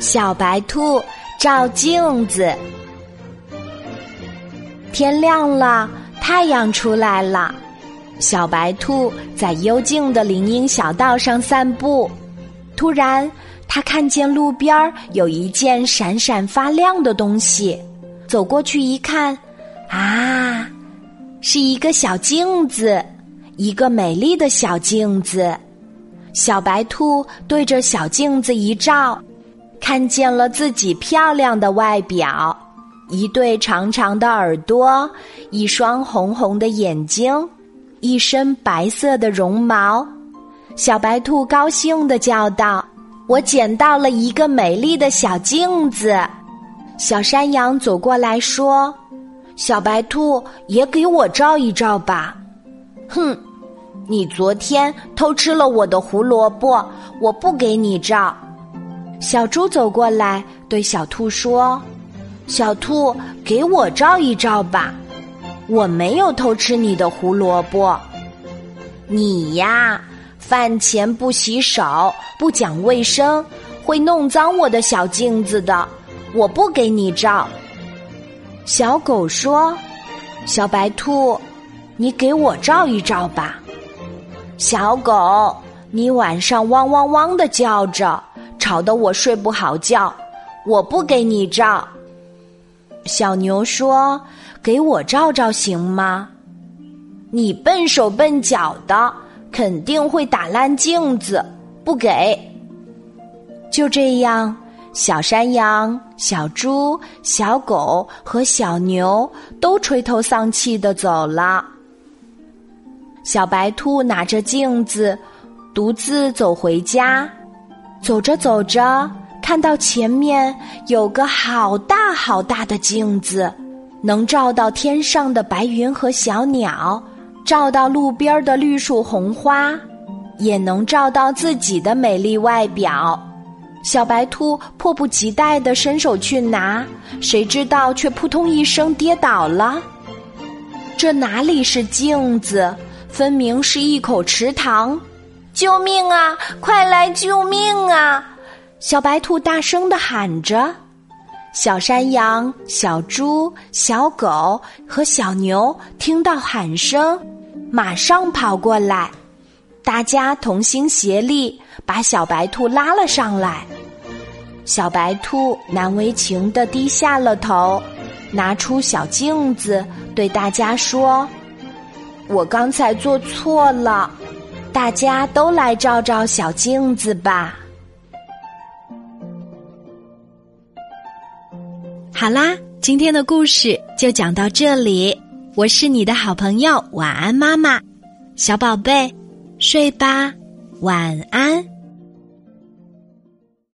小白兔照镜子。天亮了，太阳出来了。小白兔在幽静的林荫小道上散步，突然，它看见路边有一件闪闪发亮的东西，走过去一看，啊，是一个小镜子，一个美丽的小镜子。小白兔对着小镜子一照，看见了自己漂亮的外表，一对长长的耳朵，一双红红的眼睛。一身白色的绒毛，小白兔高兴地叫道：“我捡到了一个美丽的小镜子。”小山羊走过来说：“小白兔也给我照一照吧。”“哼，你昨天偷吃了我的胡萝卜，我不给你照。”小猪走过来对小兔说：“小兔，给我照一照吧。”我没有偷吃你的胡萝卜，你呀，饭前不洗手，不讲卫生，会弄脏我的小镜子的。我不给你照。小狗说：“小白兔，你给我照一照吧。”小狗，你晚上汪汪汪的叫着，吵得我睡不好觉。我不给你照。小牛说。给我照照行吗？你笨手笨脚的，肯定会打烂镜子。不给。就这样，小山羊、小猪、小狗和小牛都垂头丧气的走了。小白兔拿着镜子，独自走回家。走着走着，看到前面有个好大好大的镜子。能照到天上的白云和小鸟，照到路边的绿树红花，也能照到自己的美丽外表。小白兔迫不及待地伸手去拿，谁知道却扑通一声跌倒了。这哪里是镜子，分明是一口池塘！救命啊！快来救命啊！小白兔大声地喊着。小山羊、小猪、小狗和小牛听到喊声，马上跑过来，大家同心协力把小白兔拉了上来。小白兔难为情的低下了头，拿出小镜子对大家说：“我刚才做错了，大家都来照照小镜子吧。”好啦，今天的故事就讲到这里。我是你的好朋友，晚安，妈妈，小宝贝，睡吧，晚安。